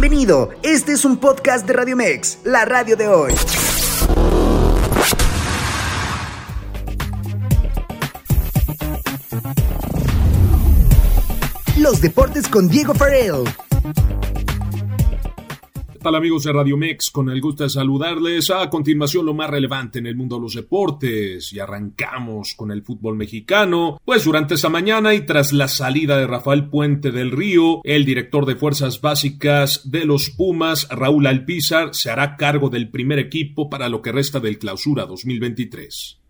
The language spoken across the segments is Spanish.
Bienvenido, este es un podcast de Radio Mex, la radio de hoy. Los deportes con Diego Farrell. ¿Qué tal amigos de Radio Mex? Con el gusto de saludarles. A continuación lo más relevante en el mundo de los deportes y arrancamos con el fútbol mexicano. Pues durante esta mañana y tras la salida de Rafael Puente del Río, el director de fuerzas básicas de los Pumas, Raúl Alpizar, se hará cargo del primer equipo para lo que resta del clausura 2023.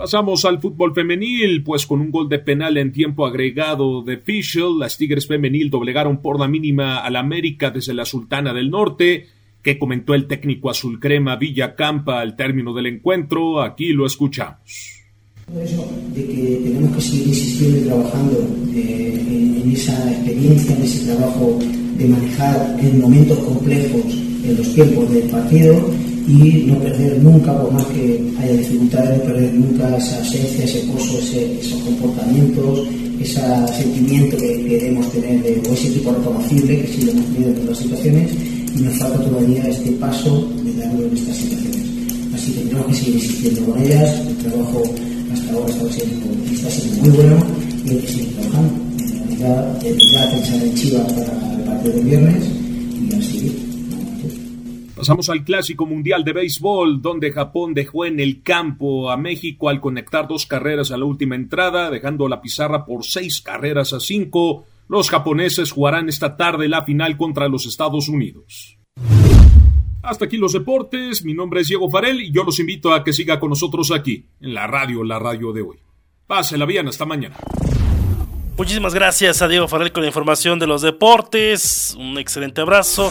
Pasamos al fútbol femenil, pues con un gol de penal en tiempo agregado de Fischel, las Tigres femenil doblegaron por la mínima al América desde la Sultana del Norte, que comentó el técnico azul crema Villacampa al término del encuentro, aquí lo escuchamos. de que tenemos que seguir insistiendo y trabajando eh, en, en esa experiencia, en ese trabajo de manejar en momentos complejos en los tiempos del partido y no perder nunca, por más que haya dificultades, no perder nunca esa esencia, ese pozo, esos comportamientos, ese sentimiento que queremos tener, de, o ese equipo reconocible, que sí lo hemos tenido en todas las situaciones, y nos falta todavía este paso de darlo en estas situaciones. Así que tenemos que seguir insistiendo con ellas, el trabajo hasta ahora está siendo, está siendo muy bueno y hay que seguir trabajando. Ya, ya pensar en Chivas para el partido del viernes y así Pasamos al Clásico Mundial de Béisbol, donde Japón dejó en el campo a México al conectar dos carreras a la última entrada, dejando la pizarra por seis carreras a cinco. Los japoneses jugarán esta tarde la final contra los Estados Unidos. Hasta aquí los deportes, mi nombre es Diego Farel y yo los invito a que siga con nosotros aquí, en la radio, la radio de hoy. Pásela bien, hasta mañana. Muchísimas gracias a Diego Farel con la información de los deportes. Un excelente abrazo.